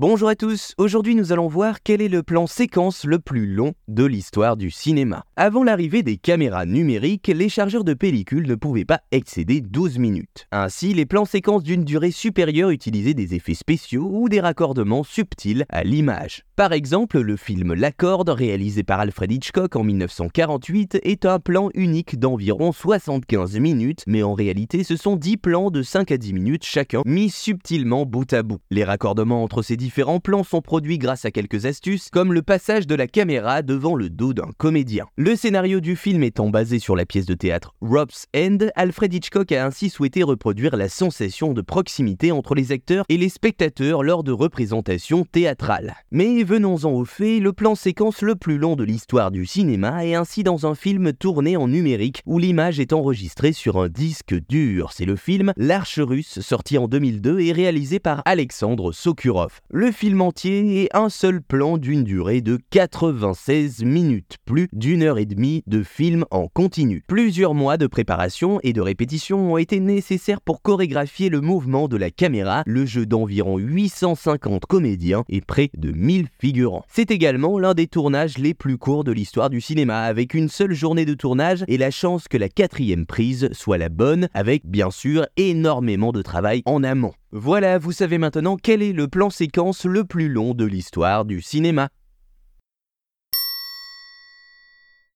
Bonjour à tous, aujourd'hui nous allons voir quel est le plan séquence le plus long de l'histoire du cinéma. Avant l'arrivée des caméras numériques, les chargeurs de pellicule ne pouvaient pas excéder 12 minutes. Ainsi, les plans séquences d'une durée supérieure utilisaient des effets spéciaux ou des raccordements subtils à l'image. Par exemple, le film L'Accorde, réalisé par Alfred Hitchcock en 1948, est un plan unique d'environ 75 minutes, mais en réalité ce sont 10 plans de 5 à 10 minutes chacun, mis subtilement bout à bout. Les raccordements entre ces différents plans sont produits grâce à quelques astuces, comme le passage de la caméra devant le dos d'un comédien. Le scénario du film étant basé sur la pièce de théâtre Rob's End, Alfred Hitchcock a ainsi souhaité reproduire la sensation de proximité entre les acteurs et les spectateurs lors de représentations théâtrales. Venons-en au fait, le plan séquence le plus long de l'histoire du cinéma est ainsi dans un film tourné en numérique où l'image est enregistrée sur un disque dur. C'est le film L'Arche russe sorti en 2002 et réalisé par Alexandre Sokurov. Le film entier est un seul plan d'une durée de 96 minutes, plus d'une heure et demie de film en continu. Plusieurs mois de préparation et de répétition ont été nécessaires pour chorégraphier le mouvement de la caméra, le jeu d'environ 850 comédiens et près de 1000 C'est également l'un des tournages les plus courts de l'histoire du cinéma, avec une seule journée de tournage et la chance que la quatrième prise soit la bonne, avec bien sûr énormément de travail en amont. Voilà, vous savez maintenant quel est le plan séquence le plus long de l'histoire du cinéma.